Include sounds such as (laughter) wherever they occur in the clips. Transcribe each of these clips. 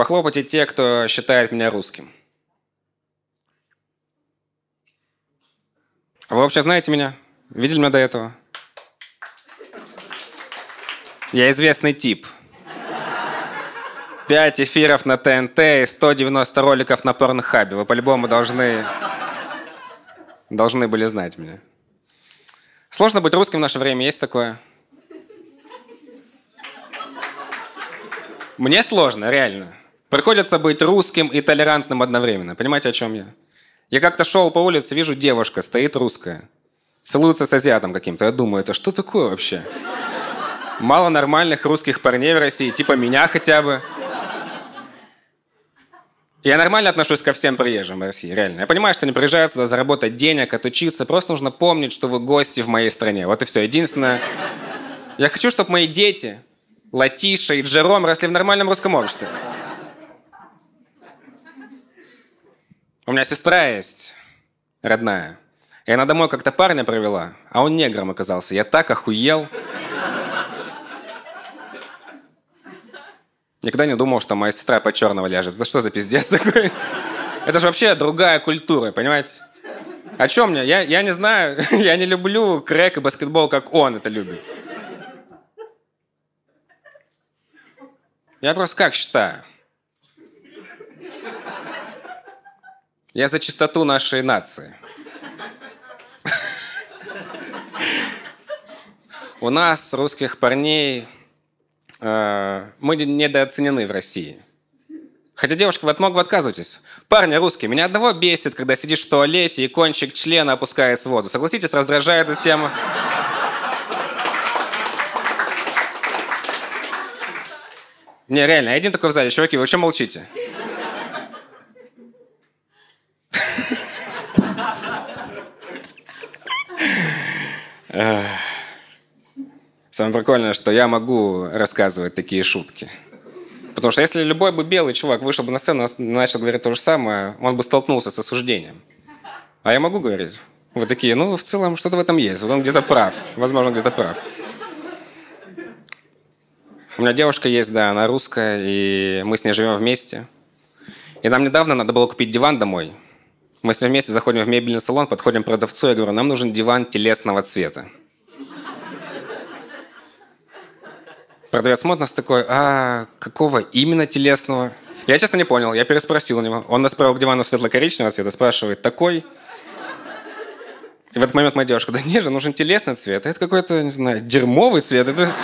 Похлопайте те, кто считает меня русским. Вы вообще знаете меня? Видели меня до этого? Я известный тип. Пять эфиров на ТНТ и 190 роликов на Порнхабе. Вы по-любому должны... Должны были знать меня. Сложно быть русским в наше время, есть такое? Мне сложно, реально. Приходится быть русским и толерантным одновременно. Понимаете, о чем я? Я как-то шел по улице, вижу девушка, стоит русская. Целуется с азиатом каким-то. Я думаю, это что такое вообще? Мало нормальных русских парней в России, типа меня хотя бы. Я нормально отношусь ко всем приезжим в России, реально. Я понимаю, что они приезжают сюда заработать денег, отучиться. Просто нужно помнить, что вы гости в моей стране. Вот и все. Единственное, я хочу, чтобы мои дети, Латиша и Джером, росли в нормальном русском обществе. У меня сестра есть, родная. И она домой как-то парня провела, а он негром оказался. Я так охуел. Никогда не думал, что моя сестра по черного ляжет. Это что за пиздец такой? Это же вообще другая культура, понимаете? О чем мне? Я, я не знаю. (laughs) Я не люблю крэк и баскетбол, как он это любит. Я просто как считаю. Я за чистоту нашей нации. У нас, русских парней, э, мы недооценены в России. Хотя, девушка, вы от многого отказываетесь. Парни русские, меня одного бесит, когда сидишь в туалете и кончик члена опускается в воду. Согласитесь, раздражает эта тема. Не, реально, один такой в зале. Чуваки, вы что молчите? Самое прикольное, что я могу рассказывать такие шутки. Потому что если любой бы белый чувак вышел бы на сцену и начал говорить то же самое, он бы столкнулся с осуждением. А я могу говорить. Вы такие, ну, в целом, что-то в этом есть. Вот он где-то прав. Возможно, где-то прав. У меня девушка есть, да, она русская, и мы с ней живем вместе. И нам недавно надо было купить диван домой. Мы с ней вместе заходим в мебельный салон, подходим к продавцу, я говорю, нам нужен диван телесного цвета. Продавец смотрит нас такой, а какого именно телесного? Я честно не понял, я переспросил у него. Он нас провел к дивану светло-коричневого цвета, спрашивает, такой? И в этот момент моя девушка, да не же, нужен телесный цвет. Это какой-то, не знаю, дерьмовый цвет. Это... (laughs)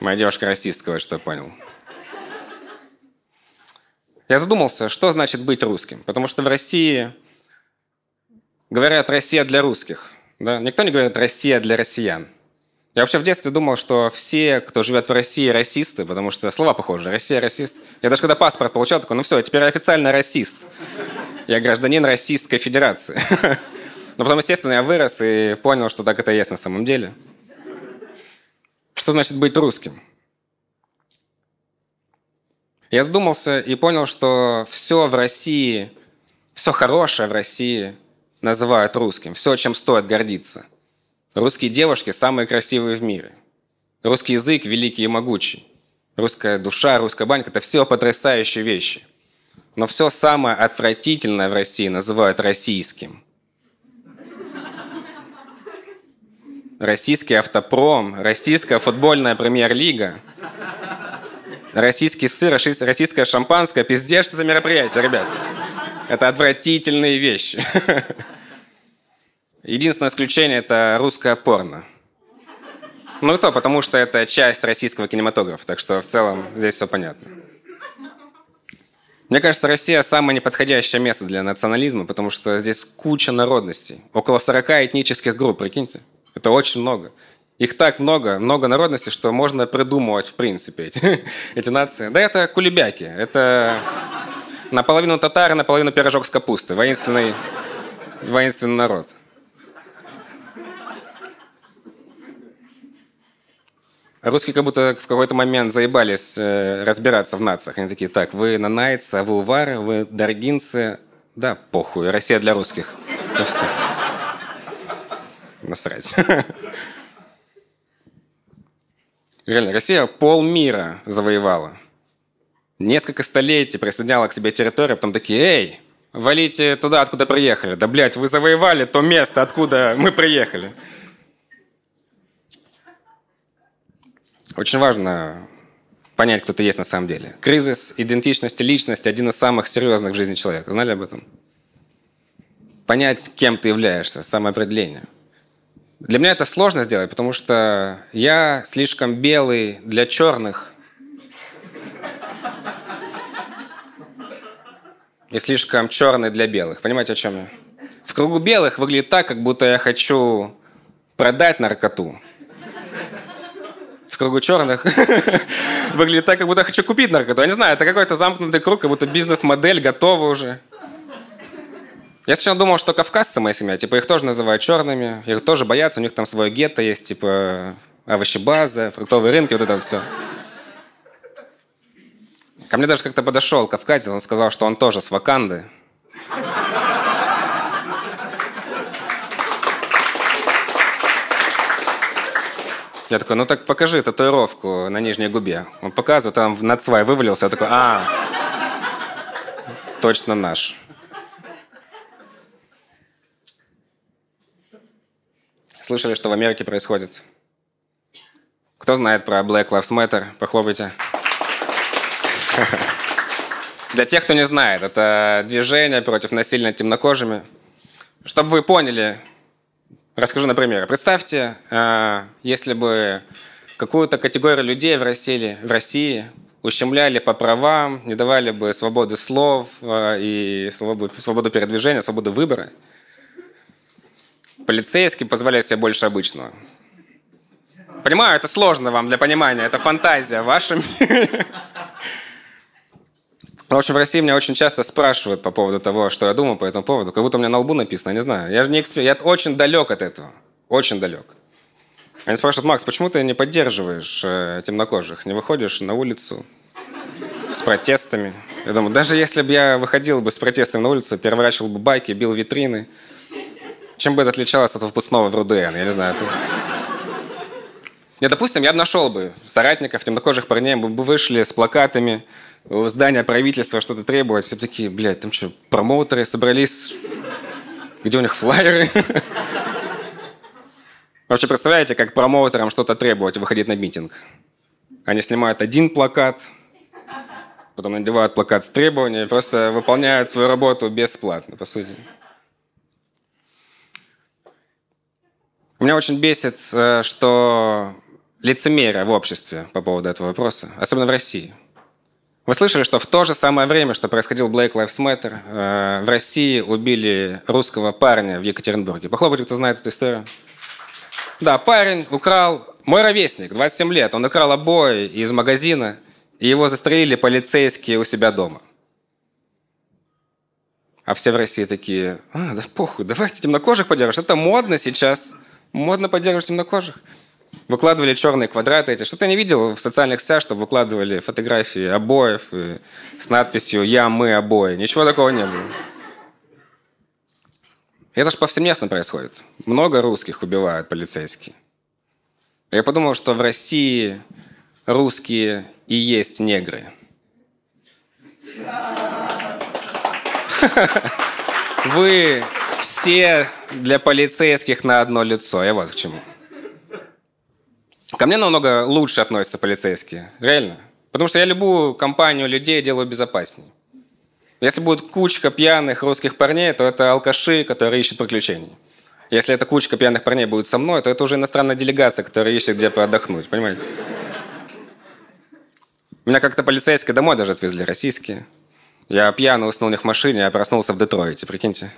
Моя девушка расистка, вот что я понял. Я задумался, что значит быть русским. Потому что в России говорят «Россия для русских». Да? Никто не говорит «Россия для россиян». Я вообще в детстве думал, что все, кто живет в России, расисты, потому что слова похожи. Россия расист. Я даже когда паспорт получал, такой, ну все, теперь официально расист. Я гражданин Российской Федерации. (laughs) Но потом, естественно, я вырос и понял, что так это и есть на самом деле. Что значит быть русским? Я задумался и понял, что все в России, все хорошее в России называют русским. Все, чем стоит гордиться. Русские девушки самые красивые в мире. Русский язык великий и могучий. Русская душа, русская банька – это все потрясающие вещи. Но все самое отвратительное в России называют российским. Российский автопром, российская футбольная премьер-лига, российский сыр, российское шампанское. Пиздец, за мероприятие, ребят. Это отвратительные вещи. (laughs) Единственное исключение – это русское порно. Ну и то, потому что это часть российского кинематографа, так что в целом здесь все понятно. Мне кажется, Россия самое неподходящее место для национализма, потому что здесь куча народностей. Около 40 этнических групп, прикиньте. Это очень много. Их так много, много народностей, что можно придумывать, в принципе, эти, (laughs) эти нации. Да это кулебяки. Это наполовину татары, наполовину пирожок с капустой. Воинственный, воинственный народ. Русские как будто в какой-то момент заебались э, разбираться в нациях. Они такие, так, вы нанайцы, а вы увары, вы даргинцы. Да, похуй, Россия для русских. Ну все. Насрать. (laughs) Реально, Россия полмира завоевала. Несколько столетий присоединяла к себе территорию, а потом такие, эй, валите туда, откуда приехали. Да, блядь, вы завоевали то место, откуда мы приехали. Очень важно понять, кто ты есть на самом деле. Кризис идентичности личности – один из самых серьезных в жизни человека. Знали об этом? Понять, кем ты являешься, самоопределение. Для меня это сложно сделать, потому что я слишком белый для черных и слишком черный для белых. Понимаете, о чем я? В кругу белых выглядит так, как будто я хочу продать наркоту в кругу черных (laughs) выглядит так, как будто хочу купить наркоту. Я не знаю, это какой-то замкнутый круг, как будто бизнес-модель готова уже. Я сначала думал, что кавказцы моя семья, типа их тоже называют черными, их тоже боятся, у них там свое гетто есть, типа овощебаза, фруктовые рынки, вот это все. Ко мне даже как-то подошел кавказец, он сказал, что он тоже с Ваканды. Я такой, ну так покажи татуировку на нижней губе. Он показывает, там над свай вывалился. Я такой, а, точно наш. Слышали, что в Америке происходит? Кто знает про Black Lives Matter? Похлопайте. Для тех, кто не знает, это движение против насилия над темнокожими. Чтобы вы поняли, Расскажу на примере. Представьте, э, если бы какую-то категорию людей в России, в России ущемляли по правам, не давали бы свободы слов э, и свободу, свободу передвижения, свободу выбора, полицейские позволяют себе больше обычного. Понимаю, это сложно вам для понимания, это фантазия ваша. В общем, в России меня очень часто спрашивают по поводу того, что я думаю по этому поводу. Как будто у меня на лбу написано, не знаю. Я же не эксперт, я очень далек от этого. Очень далек. Они спрашивают, Макс, почему ты не поддерживаешь э, темнокожих? Не выходишь на улицу с протестами? Я думаю, даже если бы я выходил бы с протестами на улицу, переворачивал бы байки, бил витрины, чем бы это отличалось от выпускного в РУДН? Я не знаю. Это... Не, допустим, я бы нашел бы соратников, темнокожих парней, мы бы вышли с плакатами, у здания правительства что-то требовать, все такие, блядь, там что, промоутеры собрались, где у них флайеры? Вообще, представляете, как промоутерам что-то требовать, выходить на митинг? Они снимают один плакат, потом надевают плакат с требованиями, просто выполняют свою работу бесплатно, по сути. Меня очень бесит, э, что лицемерие в обществе по поводу этого вопроса, особенно в России – вы слышали, что в то же самое время, что происходил Black Lives Matter, э, в России убили русского парня в Екатеринбурге. Похлопайте, кто знает эту историю. Да, парень украл, мой ровесник, 27 лет, он украл обои из магазина, и его застрелили полицейские у себя дома. А все в России такие, а, да похуй, давайте темнокожих поддерживать. Это модно сейчас. Модно поддерживать темнокожих выкладывали черные квадраты эти. Что-то не видел в социальных сетях, чтобы выкладывали фотографии обоев с надписью «Я, мы, обои». Ничего такого не было. Это же повсеместно происходит. Много русских убивают полицейские. Я подумал, что в России русские и есть негры. (laughs) Вы все для полицейских на одно лицо. Я вот к чему. Ко мне намного лучше относятся полицейские. Реально. Потому что я любую компанию людей делаю безопаснее. Если будет кучка пьяных русских парней, то это алкаши, которые ищут приключений. Если эта кучка пьяных парней будет со мной, то это уже иностранная делегация, которая ищет, где поотдохнуть. Понимаете? Меня как-то полицейские домой даже отвезли, российские. Я пьяно уснул у них в машине, а проснулся в Детройте, прикиньте.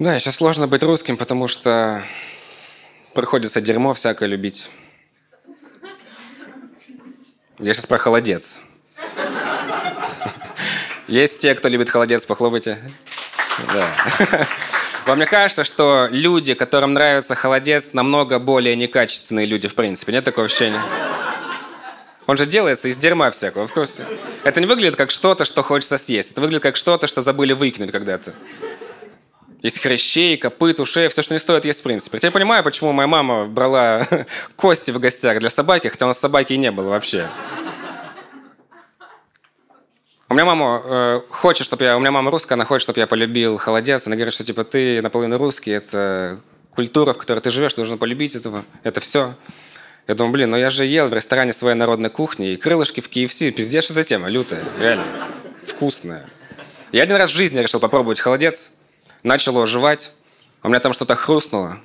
Да, сейчас сложно быть русским, потому что приходится дерьмо всякое любить. Я сейчас про холодец. Есть те, кто любит холодец, похлопайте. Да. Вам не кажется, что люди, которым нравится холодец, намного более некачественные люди в принципе? Нет такого ощущения? Он же делается из дерьма всякого, в курсе? Это не выглядит как что-то, что хочется съесть. Это выглядит как что-то, что забыли выкинуть когда-то. Есть хрящей, копыт, ушей, все, что не стоит есть в принципе. Я понимаю, почему моя мама брала (laughs) кости в гостях для собаки, хотя у нас собаки и не было вообще. Меня мама э, хочет, чтобы я... У меня мама русская, она хочет, чтобы я полюбил холодец. Она говорит, что типа ты наполовину русский, это культура, в которой ты живешь, ты должен полюбить этого. Это все. Я думаю, блин, ну я же ел в ресторане своей народной кухни, и крылышки в KFC, пиздец, что за тема, лютая, реально, вкусная. Я один раз в жизни решил попробовать холодец, начал его жевать, у меня там что-то хрустнуло.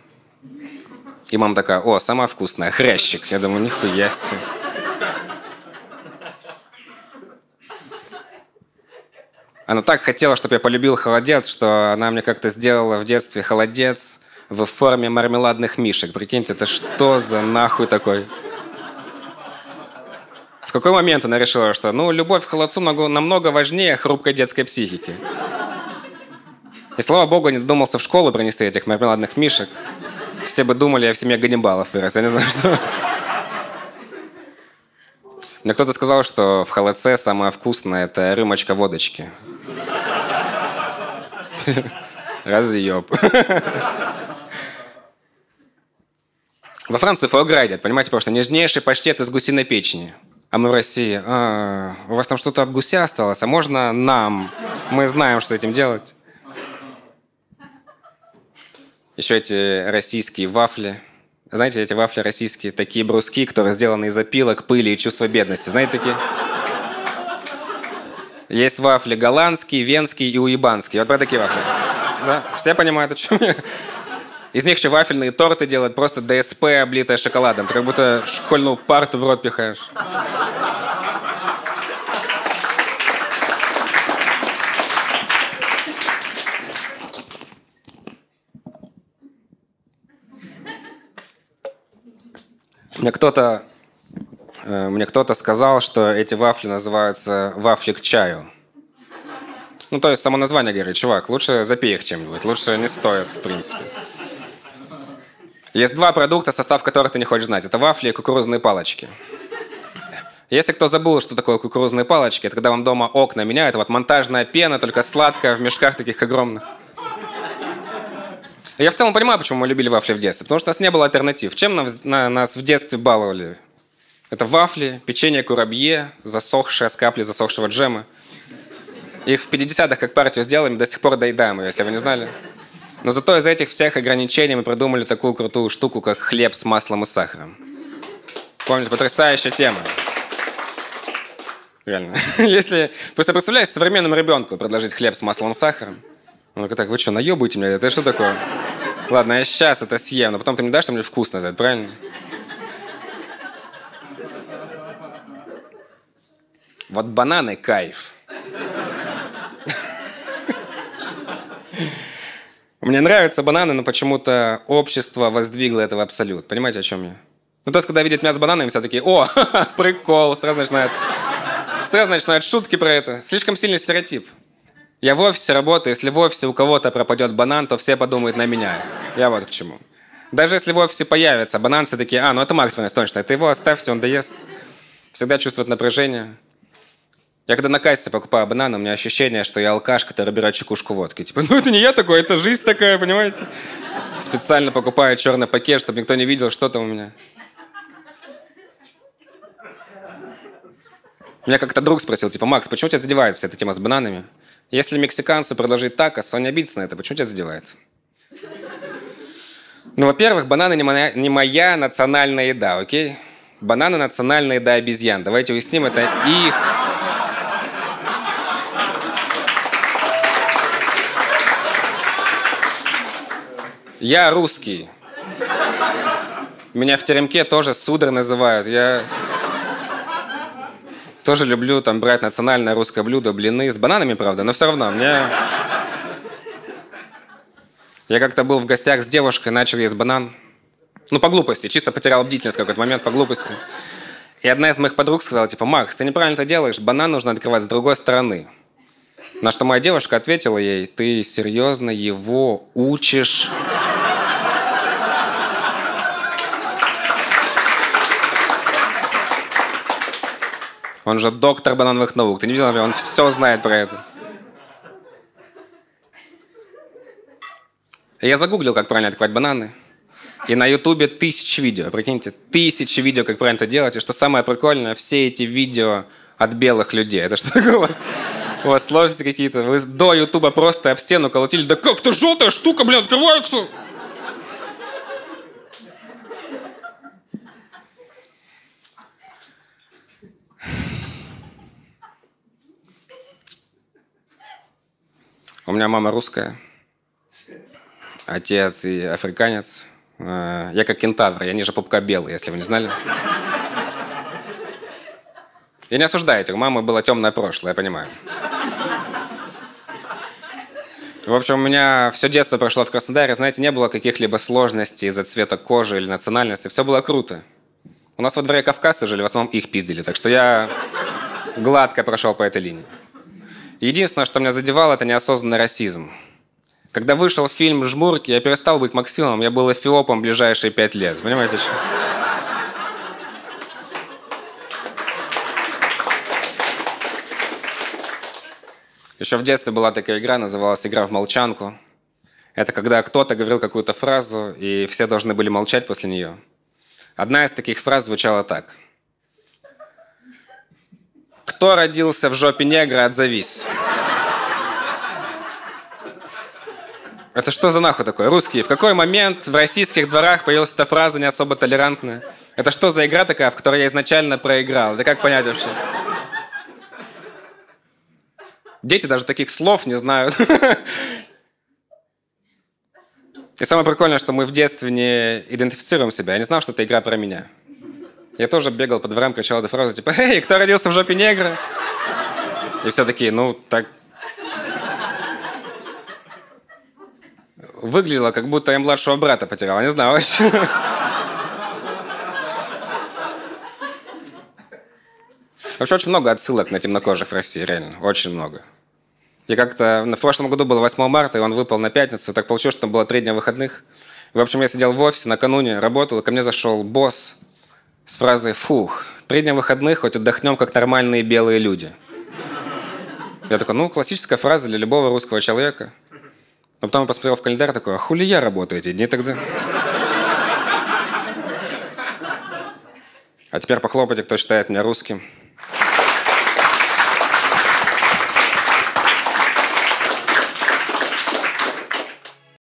И мама такая, о, сама вкусная, хрящик. Я думаю, нихуя себе. Она так хотела, чтобы я полюбил холодец, что она мне как-то сделала в детстве холодец в форме мармеладных мишек. Прикиньте, это что за нахуй такой? В какой момент она решила, что ну, любовь к холодцу намного важнее хрупкой детской психики? И слава богу, не додумался в школу принести этих мармеладных мишек. Все бы думали, я в семье Ганнибалов вырос. Я не знаю, что... Мне кто-то сказал, что в холодце самое вкусное – это рюмочка водочки. Разъеб. Во Франции фуагра едят, понимаете, потому что нежнейший паштет из гусиной печени. А мы в России, а, у вас там что-то от гуся осталось, а можно нам? Мы знаем, что с этим делать. Еще эти российские вафли. Знаете, эти вафли российские, такие бруски, которые сделаны из опилок, пыли и чувства бедности. Знаете такие? Есть вафли голландские, венские и уебанские. Вот про такие вафли. Да? Все понимают, о чем я? Из них еще вафельные торты делают, просто ДСП, облитое шоколадом. Ты как будто школьную парту в рот пихаешь. Мне кто-то мне кто-то сказал, что эти вафли называются вафли к чаю. Ну, то есть само название говорит, чувак, лучше запей их чем-нибудь, лучше не стоит, в принципе. Есть два продукта, состав которых ты не хочешь знать. Это вафли и кукурузные палочки. Если кто забыл, что такое кукурузные палочки, это когда вам дома окна меняют, вот монтажная пена, только сладкая, в мешках таких огромных. Я в целом понимаю, почему мы любили вафли в детстве. Потому что у нас не было альтернатив. Чем нас, на, нас в детстве баловали? Это вафли, печенье курабье, засохшие с капли засохшего джема. Их в 50-х как партию сделали, до сих пор доедаем ее, если вы не знали. Но зато из этих всех ограничений мы придумали такую крутую штуку, как хлеб с маслом и сахаром. Помните, потрясающая тема. Реально. (laughs) Если, просто представляешь, современному ребенку предложить хлеб с маслом и сахаром. Он такой, так, вы что, наебываете меня? Это что такое? Ладно, я сейчас это съем, но потом ты мне дашь, что мне вкусно это, правильно? Вот бананы кайф. Мне нравятся бананы, но почему-то общество воздвигло это в абсолют. Понимаете, о чем я? Ну, то есть, когда видят мясо с бананами, все такие, о, (laughs) прикол, сразу начинают, сразу начинают шутки про это. Слишком сильный стереотип. Я в офисе работаю, если в офисе у кого-то пропадет банан, то все подумают на меня. Я вот к чему. Даже если в офисе появится банан, все такие, а, ну это Макс принес, точно, это его оставьте, он доест. Всегда чувствует напряжение. Я когда на кассе покупаю бананы, у меня ощущение, что я алкаш, который берет чекушку водки. Типа, ну это не я такой, это жизнь такая, понимаете? Специально покупаю черный пакет, чтобы никто не видел, что там у меня. Меня как-то друг спросил, типа, Макс, почему тебя задевает вся эта тема с бананами? Если мексиканцу предложить такос, он не обидится на это, почему тебя задевает? Ну, во-первых, бананы не моя, не моя национальная еда, окей? Бананы национальная еда обезьян. Давайте уясним, это их Я русский. Меня в теремке тоже сударь называют. Я тоже люблю там брать национальное русское блюдо, блины с бананами, правда, но все равно мне... Я как-то был в гостях с девушкой, начал есть банан. Ну, по глупости, чисто потерял бдительность в какой-то момент, по глупости. И одна из моих подруг сказала, типа, Макс, ты неправильно это делаешь, банан нужно открывать с другой стороны. На что моя девушка ответила ей, ты серьезно его учишь Он же доктор банановых наук. Ты не видел, он все знает про это. Я загуглил, как правильно открывать бананы. И на Ютубе тысячи видео, прикиньте, тысячи видео, как правильно это делать. И что самое прикольное, все эти видео от белых людей. Это что такое у вас? У вас сложности какие-то? Вы до Ютуба просто об стену колотили. Да как-то желтая штука, блин, открывается! У меня мама русская, отец и африканец. Э, я как кентавр, я ниже пупка белый, если вы не знали. Я не осуждаете, у мамы было темное прошлое, я понимаю. В общем, у меня все детство прошло в Краснодаре. Знаете, не было каких-либо сложностей из-за цвета кожи или национальности. Все было круто. У нас во дворе Кавказцы жили, в основном их пиздили. Так что я гладко прошел по этой линии. Единственное, что меня задевало, это неосознанный расизм. Когда вышел фильм «Жмурки», я перестал быть Максимом, я был эфиопом ближайшие пять лет. Понимаете, что? Еще в детстве была такая игра, называлась «Игра в молчанку». Это когда кто-то говорил какую-то фразу, и все должны были молчать после нее. Одна из таких фраз звучала так – кто родился в жопе негра, отзовись. Это что за нахуй такое? Русские. В какой момент в российских дворах появилась эта фраза не особо толерантная? Это что за игра такая, в которой я изначально проиграл? Это как понять вообще? Дети даже таких слов не знают. И самое прикольное, что мы в детстве не идентифицируем себя. Я не знал, что это игра про меня. Я тоже бегал по дворам, кричал эту фразу, типа, «Эй, кто родился в жопе негра?» И все такие, ну, так... Выглядело, как будто я младшего брата потерял, не знаю вообще. Вообще очень много отсылок на темнокожих в России, реально, очень много. И как-то в прошлом году было 8 марта, и он выпал на пятницу, так получилось, что там было три дня выходных. В общем, я сидел в офисе накануне, работал, и ко мне зашел босс с фразой «Фух, три дня выходных, хоть отдохнем, как нормальные белые люди». Я такой, ну, классическая фраза для любого русского человека. Но потом я посмотрел в календарь, такой, а хули я работаю эти дни тогда? А теперь похлопайте, кто считает меня русским.